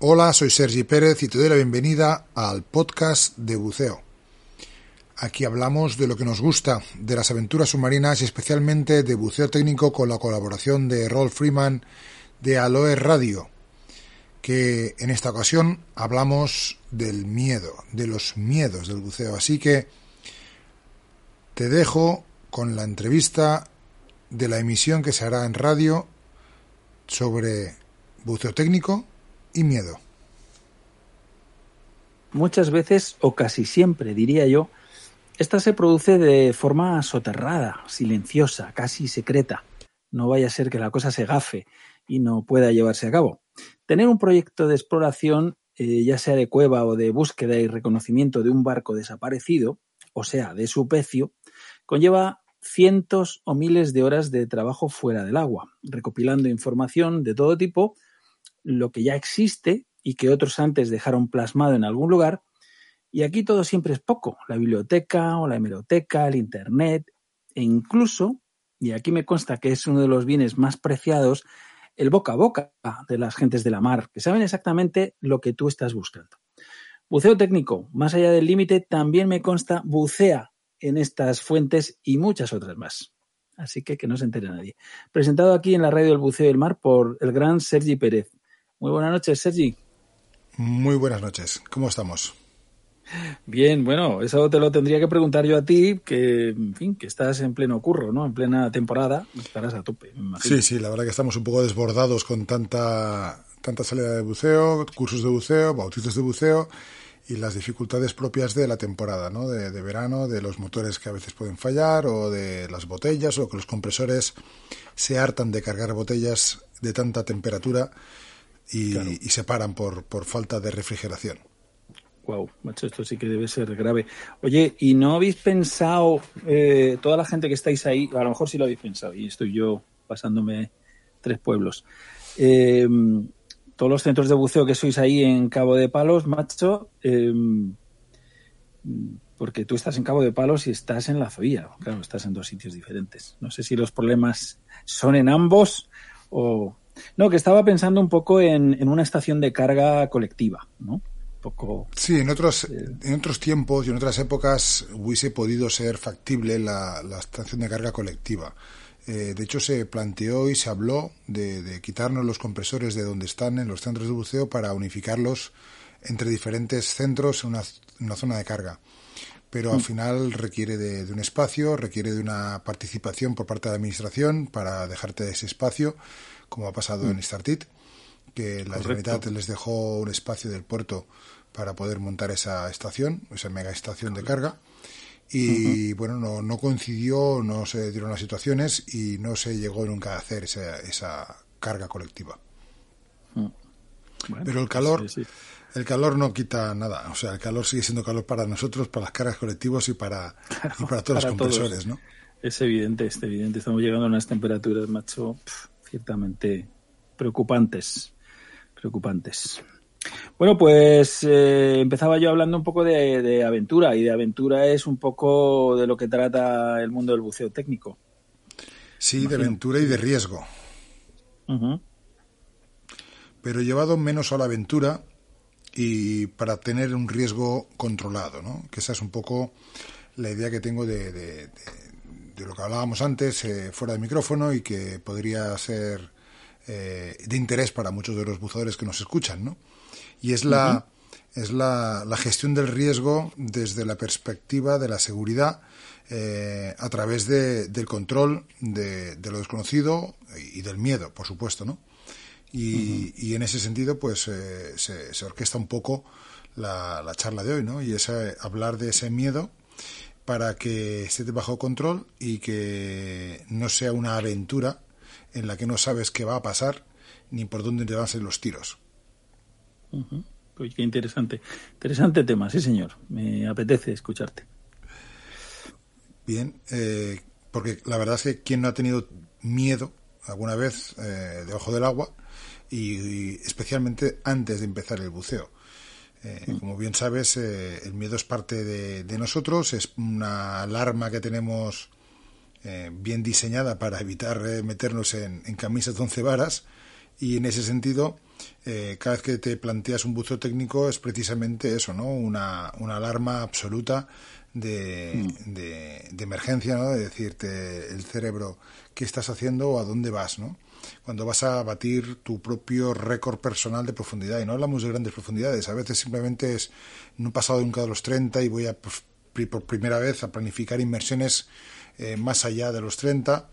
Hola, soy Sergi Pérez y te doy la bienvenida al podcast de buceo. Aquí hablamos de lo que nos gusta, de las aventuras submarinas y especialmente de buceo técnico con la colaboración de Rolf Freeman de Aloe Radio, que en esta ocasión hablamos del miedo, de los miedos del buceo. Así que te dejo con la entrevista de la emisión que se hará en radio sobre buceo técnico y miedo. Muchas veces, o casi siempre, diría yo, esta se produce de forma soterrada, silenciosa, casi secreta. No vaya a ser que la cosa se gafe y no pueda llevarse a cabo. Tener un proyecto de exploración, eh, ya sea de cueva o de búsqueda y reconocimiento de un barco desaparecido, o sea, de su pecio, conlleva cientos o miles de horas de trabajo fuera del agua, recopilando información de todo tipo lo que ya existe y que otros antes dejaron plasmado en algún lugar. Y aquí todo siempre es poco, la biblioteca o la hemeroteca, el Internet e incluso, y aquí me consta que es uno de los bienes más preciados, el boca a boca de las gentes de la mar, que saben exactamente lo que tú estás buscando. Buceo técnico, más allá del límite, también me consta bucea en estas fuentes y muchas otras más. Así que que no se entere nadie. Presentado aquí en la radio del Buceo del Mar por el gran Sergi Pérez. Muy buenas noches, Sergi. Muy buenas noches. ¿Cómo estamos? Bien, bueno, eso te lo tendría que preguntar yo a ti, que, en fin, que estás en pleno curro, ¿no? En plena temporada, estarás a tope, me imagino. Sí, sí, la verdad que estamos un poco desbordados con tanta, tanta salida de buceo, cursos de buceo, bautizos de buceo y las dificultades propias de la temporada, ¿no? De, de, verano, de los motores que a veces pueden fallar o de las botellas o que los compresores se hartan de cargar botellas de tanta temperatura y, claro. y se paran por, por falta de refrigeración. Wow, macho, esto sí que debe ser grave. Oye, ¿y no habéis pensado, eh, toda la gente que estáis ahí, a lo mejor sí lo habéis pensado, y estoy yo pasándome tres pueblos, eh, todos los centros de buceo que sois ahí en Cabo de Palos, macho, eh, porque tú estás en Cabo de Palos y estás en La Zoía, claro, estás en dos sitios diferentes. No sé si los problemas son en ambos o... No, que estaba pensando un poco en, en una estación de carga colectiva, ¿no? Poco, sí, en otros, eh, en otros tiempos y en otras épocas hubiese podido ser factible la, la estación de carga colectiva. Eh, de hecho, se planteó y se habló de, de, quitarnos los compresores de donde están en los centros de buceo para unificarlos entre diferentes centros en una, una zona de carga. Pero al final requiere de, de, un espacio, requiere de una participación por parte de la administración para dejarte ese espacio, como ha pasado mm. en Startit que la Generalitat les dejó un espacio del puerto para poder montar esa estación, esa mega estación de carga. Y uh -huh. bueno, no, no, coincidió, no se dieron las situaciones y no se llegó nunca a hacer esa, esa carga colectiva. Uh -huh. bueno, Pero el calor, sí, sí. el calor no quita nada. O sea, el calor sigue siendo calor para nosotros, para las cargas colectivas y para, claro, y para todos para los compresores, todos. ¿no? Es evidente, es evidente. Estamos llegando a unas temperaturas, macho, pff, ciertamente preocupantes preocupantes. Bueno, pues eh, empezaba yo hablando un poco de, de, aventura y de aventura es un poco de lo que trata el mundo del buceo técnico. Sí, Imagino. de aventura y de riesgo. Uh -huh. Pero llevado menos a la aventura y para tener un riesgo controlado, ¿no? Que esa es un poco la idea que tengo de, de, de lo que hablábamos antes eh, fuera de micrófono y que podría ser eh, de interés para muchos de los buzadores que nos escuchan, ¿no? Y es la, uh -huh. es la, la, gestión del riesgo desde la perspectiva de la seguridad eh, a través de, del control de, de, lo desconocido y del miedo, por supuesto, ¿no? Y, uh -huh. y en ese sentido, pues eh, se, se, orquesta un poco la, la, charla de hoy, ¿no? Y es hablar de ese miedo para que esté bajo control y que no sea una aventura en la que no sabes qué va a pasar ni por dónde te van a salir los tiros. Pues qué interesante. Interesante tema, sí, señor. Me apetece escucharte. Bien, eh, porque la verdad es que quien no ha tenido miedo alguna vez eh, debajo del agua y, especialmente antes de empezar el buceo. Eh. Como bien sabes, el miedo es parte de, nosotros, es una alarma que tenemos bien diseñada para evitar meternos en, en, camisas de once varas y en ese sentido eh, cada vez que te planteas un buzo técnico es precisamente eso, ¿no? Una, una alarma absoluta de, mm. de, emergencia, ¿no? De decirte el cerebro qué estás haciendo o a dónde vas, ¿no? Cuando vas a batir tu propio récord personal de profundidad. Y no hablamos de grandes profundidades, a veces simplemente es, no he pasado nunca de los 30 y voy a por primera vez a planificar inmersiones eh, más allá de los 30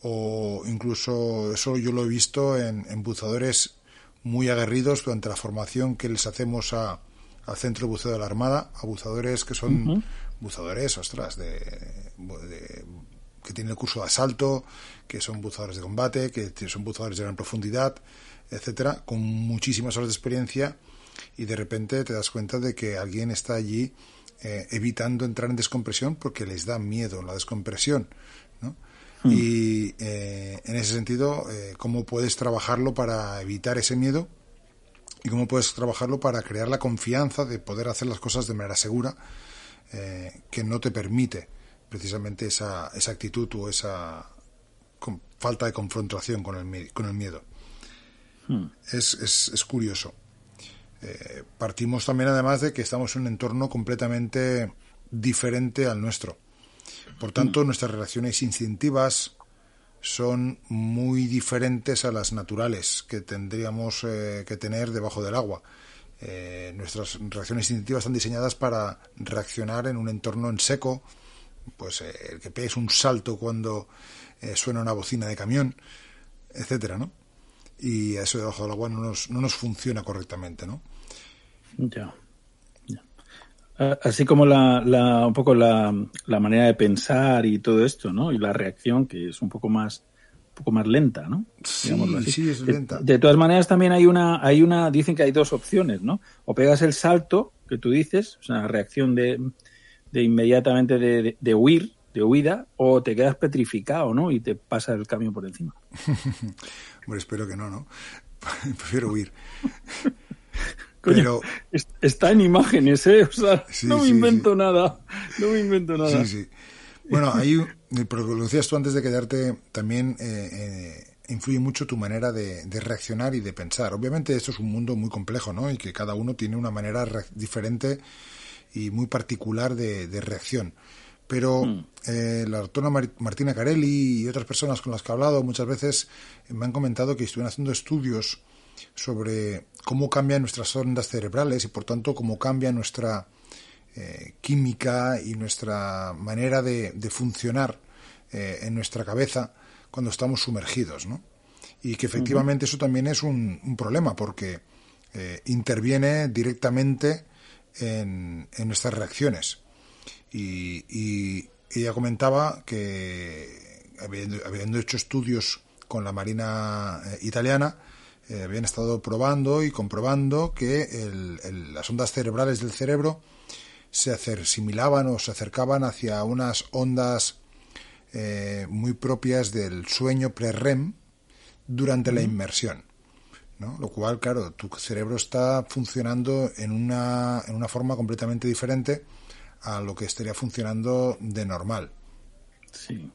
o incluso eso yo lo he visto en, en buzadores muy aguerridos durante la formación que les hacemos a, al Centro de Buceo de la Armada, a buzadores que son buzadores, ostras, de, que tienen el curso de asalto, que son buzadores de combate, que son buzadores de gran profundidad, etcétera, con muchísimas horas de experiencia y de repente te das cuenta de que alguien está allí eh, evitando entrar en descompresión porque les da miedo la descompresión, ¿no? Hmm. Y eh, en ese sentido, eh, ¿cómo puedes trabajarlo para evitar ese miedo? ¿Y cómo puedes trabajarlo para crear la confianza de poder hacer las cosas de manera segura eh, que no te permite precisamente esa, esa actitud o esa falta de confrontación con el, con el miedo? Hmm. Es, es, es, curioso. partimos también además de que estamos en un entorno completamente diferente al nuestro por tanto, nuestras relaciones instintivas son muy diferentes a las naturales que tendríamos eh, que tener debajo del agua. Eh, nuestras reacciones instintivas están diseñadas para reaccionar en un entorno en seco, pues eh, el que pegues un salto cuando suena una bocina de camión, etcétera, ¿no? Y eso debajo del agua no nos, no nos funciona correctamente, ¿no? Ya. Así como la, la un poco la, la, manera de pensar y todo esto, ¿no? Y la reacción que es un poco más un poco más lenta, ¿no? Sí, sí, es lenta. De, todas maneras también hay una hay una dicen que hay dos opciones, ¿no? O pegas el salto que tú dices, o sea, reacción de, de inmediatamente de, de, huir, de huida, o te quedas petrificado, ¿no? Y te pasa el camión por encima. Bueno, espero que no, ¿no? Prefiero huir. Pero... Está en imágenes, ¿eh? O sea, no me invento nada. No me invento nada. Sí, sí. Bueno, ahí, pero lo decías tú antes de quedarte, también eh, eh, influye mucho tu manera de, reaccionar y de pensar. Obviamente esto es un mundo muy complejo, ¿no? Y que cada uno tiene una manera diferente y muy particular de, reacción. Pero hmm. eh, la doctora Martina Carelli y otras personas con las que he hablado muchas veces me han comentado que estuvieron haciendo estudios sobre cómo cambian nuestras ondas cerebrales y por tanto cómo cambia nuestra eh, química y nuestra manera de, funcionar eh, en nuestra cabeza cuando estamos sumergidos, ¿no? Y que efectivamente eso también es un, problema porque eh, interviene directamente en, nuestras reacciones. Y, ella comentaba que, habiendo hecho estudios con la Marina italiana, eh, habían estado probando y comprobando que las ondas cerebrales del cerebro se asimilaban o se acercaban hacia unas ondas eh, muy propias del sueño pre-REM durante la inmersión. ¿No? Lo cual, claro, tu cerebro está funcionando en una, en una forma completamente diferente a lo que estaría funcionando de normal. Sí.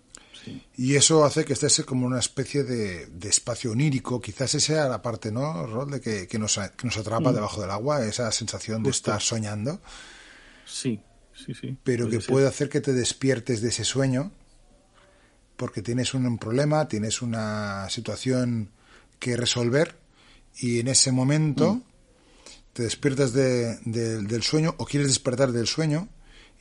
Y eso hace que estés como una especie de, espacio onírico. Quizás esa sea la parte, ¿no, Rod? De que, nos, nos atrapa debajo del agua, esa sensación de estar soñando. Sí, sí, sí. Pero que puede hacer que te despiertes de ese sueño porque tienes un problema, tienes una situación que resolver y en ese momento mm. te despiertas del sueño o quieres despertar del sueño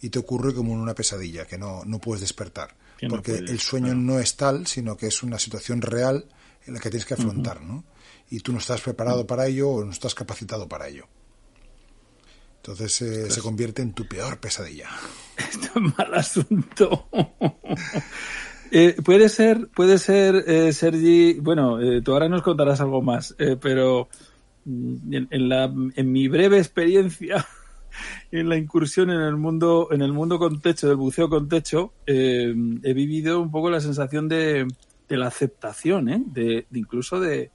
y te ocurre como en una pesadilla, que no, no puedes despertar porque el sueño no es tal, sino que es una situación real en la que tienes que afrontar, ¿no? Y tú no estás preparado para ello o no estás capacitado para ello. Entonces eh, se convierte en tu peor pesadilla. Esto es mal asunto. Eh, puede ser, puede ser, eh, Sergi, bueno, eh, tú ahora nos contarás algo más, eh, pero mm, en, la, en mi breve experiencia en la incursión en el mundo, en el mundo con techo, del buceo con techo, eh, he vivido un poco la sensación de, de la aceptación, ¿eh? de, de incluso de,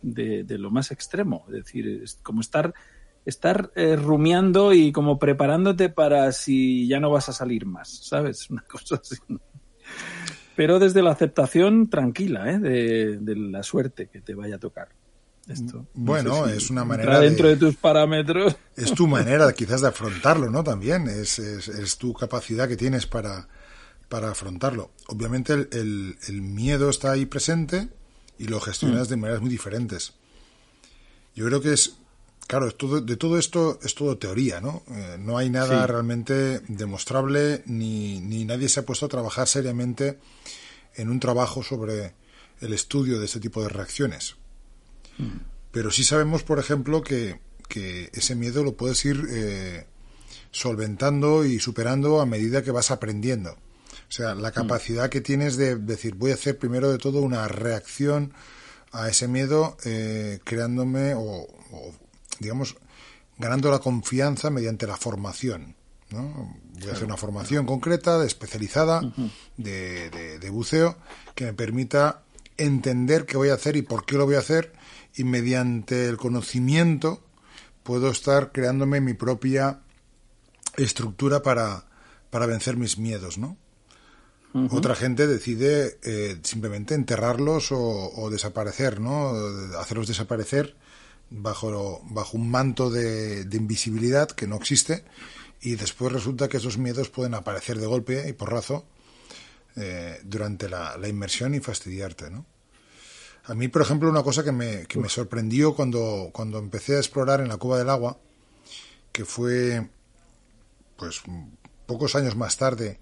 de, lo más extremo. Es decir, como estar, estar rumiando y como preparándote para si ya no vas a salir más, ¿sabes? Una cosa así. Pero desde la aceptación tranquila, ¿eh? de, de la suerte que te vaya a tocar. Esto. Bueno, no sé si es una manera. dentro de, de, tus parámetros. Es tu manera quizás de afrontarlo, ¿no? También es, es, es tu capacidad que tienes para, para afrontarlo. Obviamente el, el, el, miedo está ahí presente y lo gestionas mm. de maneras muy diferentes. Yo creo que es, claro, todo, de todo esto es todo teoría, ¿no? Eh, no hay nada sí. realmente demostrable ni, ni nadie se ha puesto a trabajar seriamente en un trabajo sobre el estudio de este tipo de reacciones. Pero sí sabemos, por ejemplo, que, que ese miedo lo puedes ir eh, solventando y superando a medida que vas aprendiendo. O sea, la capacidad que tienes de decir, voy a hacer primero de todo una reacción a ese miedo, eh, creándome o, o, digamos, ganando la confianza mediante la formación. ¿no? Voy a hacer una formación concreta, especializada, de, de, de buceo, que me permita entender qué voy a hacer y por qué lo voy a hacer y mediante el conocimiento puedo estar creándome mi propia estructura para, para vencer mis miedos, ¿no? Uh -huh. Otra gente decide eh, simplemente enterrarlos o, o, desaparecer, ¿no? Hacerlos desaparecer bajo, bajo un manto de, de, invisibilidad que no existe y después resulta que esos miedos pueden aparecer de golpe y porrazo eh, durante la, la inmersión y fastidiarte, ¿no? A mí, por ejemplo, una cosa que me, que me sorprendió cuando, cuando empecé a explorar en la cueva del agua, que fue pues pocos años más tarde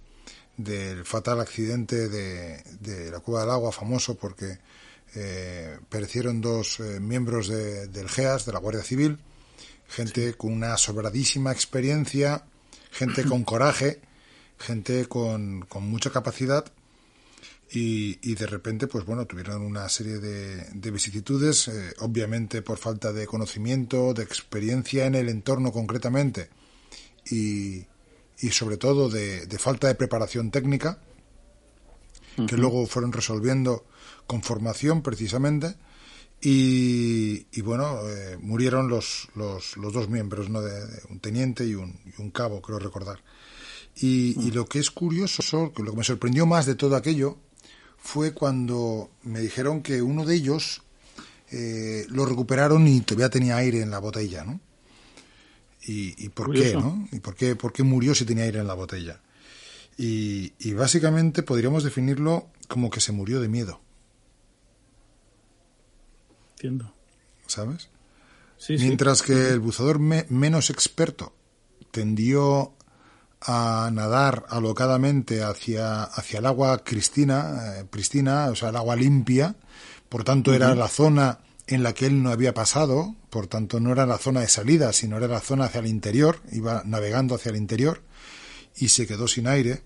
del fatal accidente de, de la cueva del agua, famoso porque eh, perecieron dos eh, miembros de, del GEAS, de la Guardia Civil, gente con una sobradísima experiencia, gente con coraje, gente con, con mucha capacidad y, y, de repente, pues bueno, tuvieron una serie de, de vicisitudes, eh, obviamente por falta de conocimiento, de experiencia en el entorno concretamente y, y sobre todo de, de, falta de preparación técnica, uh -huh. que luego fueron resolviendo con formación precisamente. Y, y bueno, eh, murieron los, los, los, dos miembros, ¿no? De, de un teniente y un, y un, cabo, creo recordar. Y, y, lo que es curioso, lo que me sorprendió más de todo aquello, fue cuando me dijeron que uno de ellos eh, lo recuperaron y todavía tenía aire en la botella, ¿no? ¿Y, y por Curioso. qué, no? ¿Y por qué, por qué murió si tenía aire en la botella? Y, y, básicamente podríamos definirlo como que se murió de miedo. Entiendo. ¿Sabes? Sí, Mientras sí. que el buceador me, menos experto tendió a nadar alocadamente hacia, hacia el agua cristina, eh, pristina, o sea, el agua limpia, por tanto uh -huh. era la zona en la que él no había pasado, por tanto no era la zona de salida, sino era la zona hacia el interior, iba navegando hacia el interior y se quedó sin aire,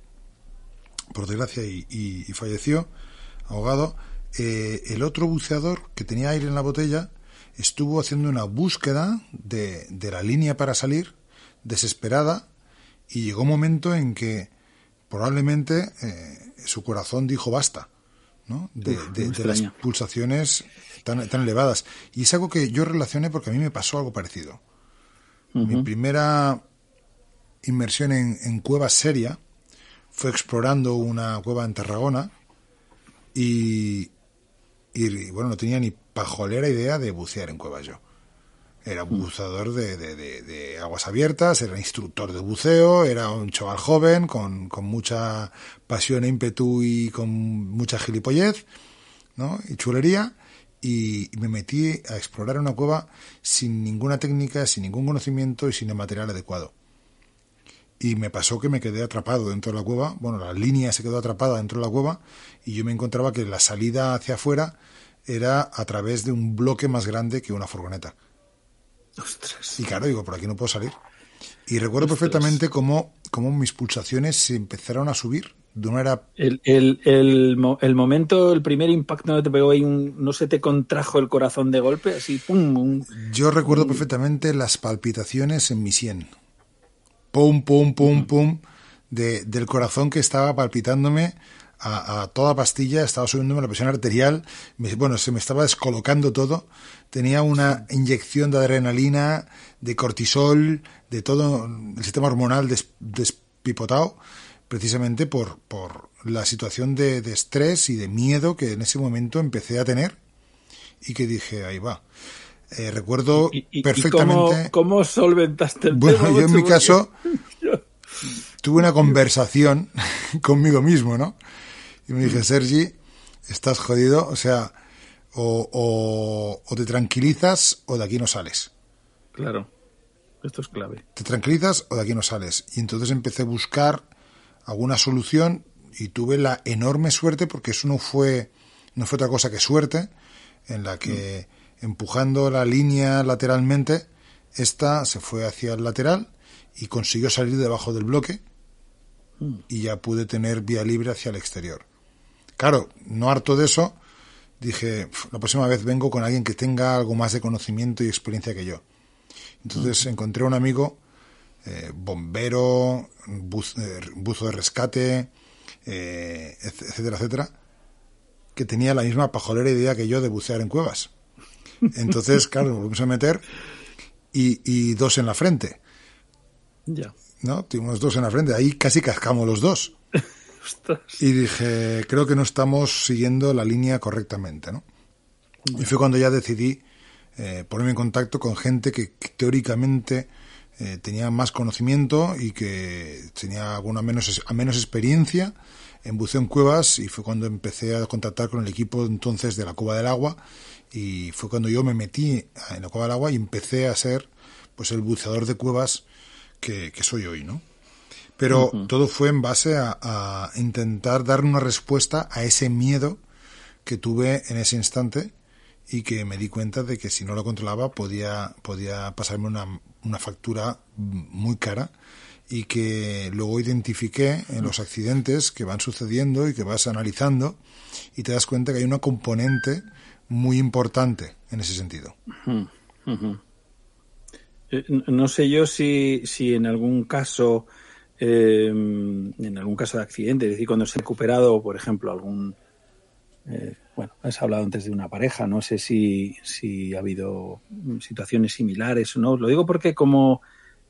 por desgracia, y, y, y falleció ahogado. Eh, el otro buceador que tenía aire en la botella estuvo haciendo una búsqueda de, de la línea para salir, desesperada, y llegó un momento en que probablemente eh, su corazón dijo basta, ¿no? De, Uf, de, de las pulsaciones tan, tan, elevadas. Y es algo que yo relacioné porque a mí me pasó algo parecido. Uh -huh. Mi primera inmersión en, en cueva seria fue explorando una cueva en Tarragona y, y, bueno, no tenía ni pajolera idea de bucear en cuevas yo. Era un buceador de, de, de, de, aguas abiertas, era instructor de buceo, era un chaval joven con, con mucha pasión e ímpetu y con mucha gilipollez ¿no? y chulería. Y me metí a explorar una cueva sin ninguna técnica, sin ningún conocimiento y sin el material adecuado. Y me pasó que me quedé atrapado dentro de la cueva. Bueno, la línea se quedó atrapada dentro de la cueva y yo me encontraba que la salida hacia afuera era a través de un bloque más grande que una furgoneta. Ostras. Y claro, digo, por aquí no puedo salir. Y recuerdo Ostras. perfectamente cómo, cómo mis pulsaciones se empezaron a subir de una manera... El, el, el, el momento, el primer impacto no te pegó ahí, un, no se te contrajo el corazón de golpe, así, pum. Un, Yo recuerdo perfectamente las palpitaciones en mi sien. Pum, pum, pum, pum, de, del corazón que estaba palpitándome a, a, toda pastilla, estaba subiéndome la presión arterial, me, bueno, se me estaba descolocando todo, tenía una inyección de adrenalina, de cortisol, de todo el sistema hormonal des, despipotado, precisamente por, por la situación de, de, estrés y de miedo que en ese momento empecé a tener y que dije, ahí va. Eh, recuerdo ¿Y, y, perfectamente... ¿y cómo, cómo, solventaste el bueno, tema? yo en mi caso tuve una conversación conmigo mismo, ¿no? Y me dije, Sergi, estás jodido, o sea, o, o, o te tranquilizas o de aquí no sales. Claro, esto es clave. Te tranquilizas o de aquí no sales. Y entonces empecé a buscar alguna solución y tuve la enorme suerte, porque eso no fue, no fue otra cosa que suerte, en la que empujando la línea lateralmente, esta se fue hacia el lateral y consiguió salir debajo del bloque y ya pude tener vía libre hacia el exterior. Claro, no harto de eso, dije, "Pf, la próxima vez vengo con alguien que tenga algo más de conocimiento y experiencia que yo. Entonces encontré un amigo, eh, bombero, buz- eh, buzo de rescate, eh, etc- etcétera, etcétera, que tenía la misma pajolera idea que yo de bucear en cuevas. Entonces, claro, nos volvimos a meter y, y dos en la frente, Ya. ¿no? Tuvimos dos en la frente, ahí casi cascamos los dos. Y dije, creo que no estamos siguiendo la línea correctamente, ¿no? Y fue cuando ya decidí eh, ponerme en contacto con gente que, que teóricamente eh, tenía más conocimiento y que tenía alguna menos, a menos experiencia en buceo en cuevas y fue cuando empecé a contactar con el equipo entonces de la Cueva del Agua y fue cuando yo me metí en la Cueva del Agua y empecé a ser pues el buceador de cuevas que, que soy hoy, ¿no? Pero todo fue en base a, a intentar dar una respuesta a ese miedo que tuve en ese instante y que me di cuenta de que si no lo controlaba podía, podía pasarme una, una factura muy cara y que luego identifiqué en los accidentes que van sucediendo y que vas analizando y te das cuenta que hay una componente muy importante en ese sentido. Eh, No sé yo si, si en algún caso, eh, en algún caso de accidente, es decir, cuando se recuperado, por ejemplo, algún, eh, bueno, has hablado antes de una pareja, no sé si, si ha habido situaciones similares o no. Lo digo porque como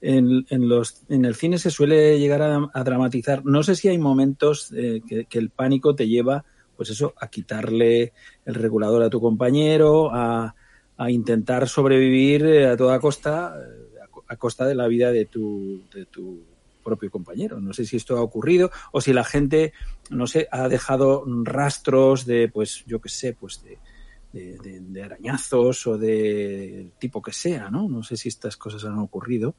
en, en los, en el cine se suele llegar a, dramatizar, no sé si hay momentos eh, que el pánico te lleva, pues eso, a quitarle el regulador a tu compañero, a, a intentar sobrevivir eh, a toda costa, eh, a co- a costa de la vida de tu, de tu propio compañero. No sé si esto ha ocurrido o si la gente, no sé, ha dejado rastros de, pues, yo qué sé, pues de, de, de- de arañazos o de tipo que sea, ¿no? No sé si estas cosas han ocurrido.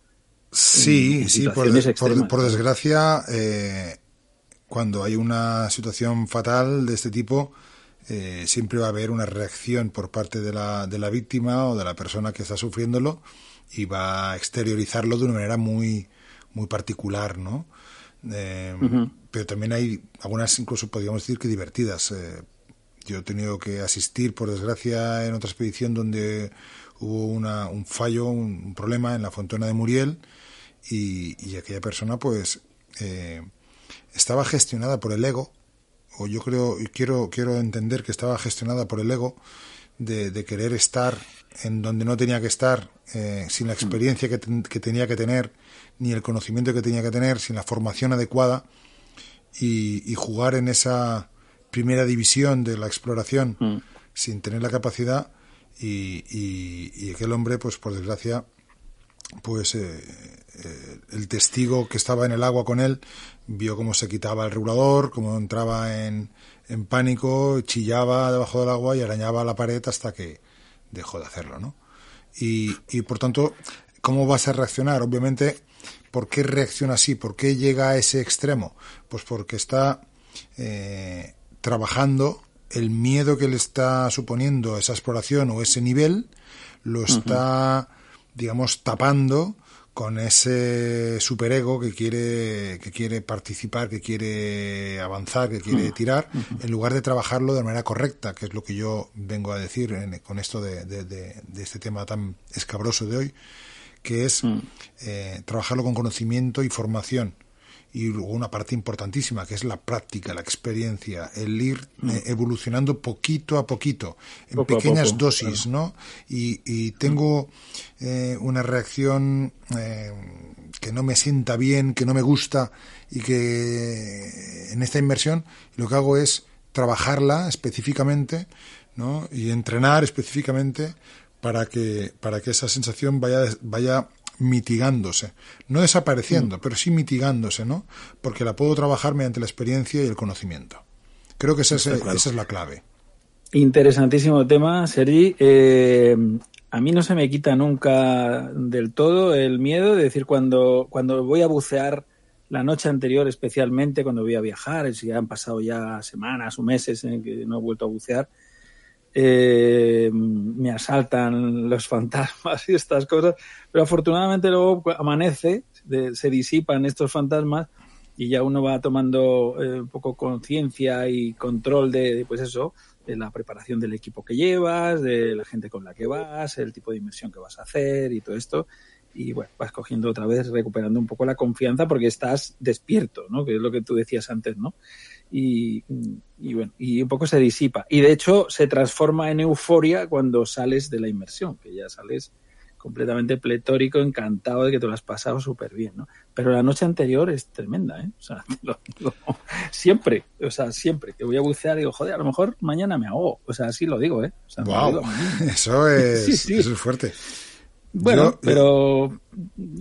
Sí, sí, por, por desgracia, eh, cuando hay una situación fatal de este tipo, eh, siempre va a haber una reacción por parte de la, de la víctima o de la persona que está sufriéndolo y va a exteriorizarlo de una manera muy, muy particular, ¿no? Eh, Pero también hay algunas, incluso podríamos decir que divertidas. Eh, yo he tenido que asistir, por desgracia, en otra expedición donde hubo una, un fallo, un, un problema en la Fontana de Muriel y, y aquella persona, pues, eh, estaba gestionada por el ego, o yo creo, y quiero, quiero entender que estaba gestionada por el ego de, de querer estar en donde no tenía que estar, eh, sin la experiencia que, ten- que tenía que tener, ni el conocimiento que tenía que tener, sin la formación adecuada, y, y jugar en esa primera división de la exploración Mm. sin tener la capacidad y, y- y aquel hombre pues por desgracia pues eh, eh, el testigo que estaba en el agua con él vio cómo se quitaba el regulador, cómo entraba en, en pánico, chillaba debajo del agua y arañaba la pared hasta que dejó de hacerlo, ¿no? Y, y por tanto, ¿cómo vas a reaccionar? Obviamente, ¿por qué reacciona así? ¿Por qué llega a ese extremo? Pues porque está eh, trabajando el miedo que le está suponiendo esa exploración o ese nivel, lo está, digamos, tapando con ese superego que quiere, que quiere participar, que quiere avanzar, que quiere tirar, en lugar de trabajarlo de manera correcta, que es lo que yo vengo a decir con esto de, de, este tema tan escabroso de hoy, que es eh, trabajarlo con conocimiento y formación y luego una parte importantísima que es la práctica, la experiencia, el ir mm. eh, evolucionando poquito a poquito, en pequeñas dosis, ¿no? Y, tengo eh, una reacción eh, que no me sienta bien, que no me gusta y que en esta inmersión lo que hago es trabajarla específicamente, ¿no? Y entrenar específicamente para que para que esa sensación vaya vaya mitigándose, no desapareciendo, mm. pero sí mitigándose, ¿no? Porque la puedo trabajar mediante la experiencia y el conocimiento. Creo que esa, es, esa es la clave. Interesantísimo tema, Sergi. Eh, a mí no se me quita nunca del todo el miedo de decir cuando, cuando voy a bucear la noche anterior, especialmente cuando voy a viajar, si han pasado ya semanas o meses en que no he vuelto a bucear, eh, me asaltan los fantasmas y estas cosas, pero afortunadamente luego amanece, se disipan estos fantasmas y ya uno va tomando eh, un poco conciencia y control de, pues eso, de la preparación del equipo que llevas, de la gente con la que vas, el tipo de inversión que vas a hacer y todo esto. Y bueno, vas cogiendo otra vez, recuperando un poco la confianza porque estás despierto, ¿no? Que es lo que tú decías antes, ¿no? Y, bueno, y un poco se disipa. Y de hecho se transforma en euforia cuando sales de la inmersión, que ya sales completamente pletórico, encantado de que te lo has pasado súper bien, ¿no? Pero la noche anterior es tremenda, ¿eh? O sea, siempre, o sea, siempre que voy a bucear digo, joder, a lo mejor mañana me ahogo, o sea, así lo digo, ¿eh? wow. eso, es, eso es fuerte. Bueno, pero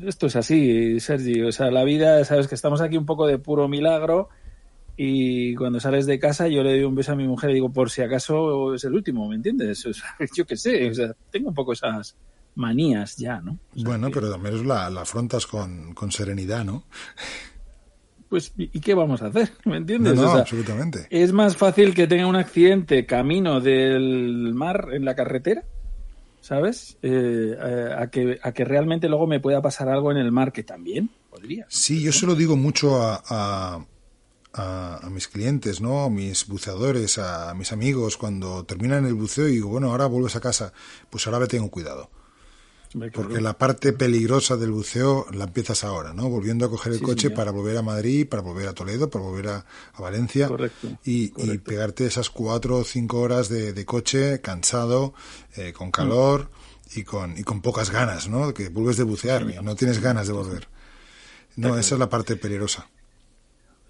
esto es así, Sergi, o sea, la vida, sabes que estamos aquí un poco de puro milagro, y cuando sales de casa yo le doy un beso a mi mujer y digo, por si acaso es el último, ¿me entiendes? yo qué sé, o sea, tengo un poco esas manías ya, ¿no? bueno, pero también la, la afrontas con, con, serenidad, ¿no? Pues, ¿y qué vamos a hacer? ¿Me entiendes? No, absolutamente. Es más fácil que tenga un accidente camino del mar en la carretera, ¿sabes? Eh, eh, a, que, a que realmente luego me pueda pasar algo en el mar, que también podría. Sí, yo se lo digo mucho a a, mis clientes, ¿no? A mis buceadores, a mis amigos, cuando terminan el buceo y digo, bueno, ahora vuelves a casa, pues ahora ve tengo cuidado. Porque la parte peligrosa del buceo la empiezas ahora, ¿no? Volviendo a coger el coche para volver a Madrid, para volver a Toledo, para volver a, Valencia y, pegarte esas cuatro o cinco horas de, coche cansado, eh, con calor y, con, y con pocas ganas, ¿no? Que vuelves de bucear y no tienes ganas de volver. No, esa es la parte peligrosa.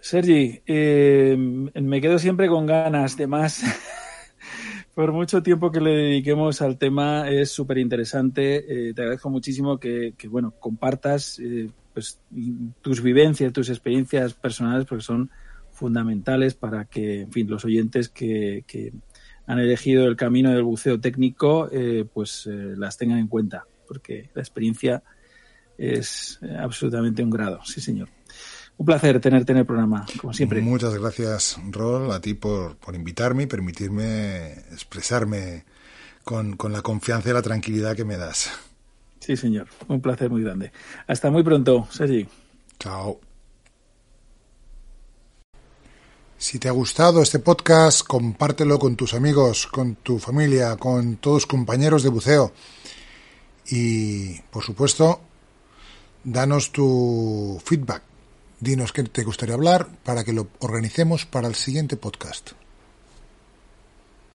Sergi, eh, me quedo siempre con ganas de más. Por mucho tiempo que le dediquemos al tema es súper interesante. Eh, te agradezco muchísimo que, bueno compartas eh, pues, tus vivencias, tus experiencias personales, porque son fundamentales para que, en fin, los oyentes que, que han elegido el camino del buceo técnico, pues las tengan en cuenta, porque la experiencia es absolutamente un grado. Sí, señor. Un placer tenerte en el programa, como siempre. Muchas gracias, Rol, a ti por, por invitarme y permitirme expresarme con, con la confianza y la tranquilidad que me das. Sí, señor. Un placer muy grande. Hasta muy pronto, Sergi. Chao. Si te ha gustado este podcast, compártelo con tus amigos, con tu familia, con todos compañeros de buceo. Y, por supuesto, danos tu feedback Dinos qué te gustaría hablar para que lo organicemos para el siguiente podcast.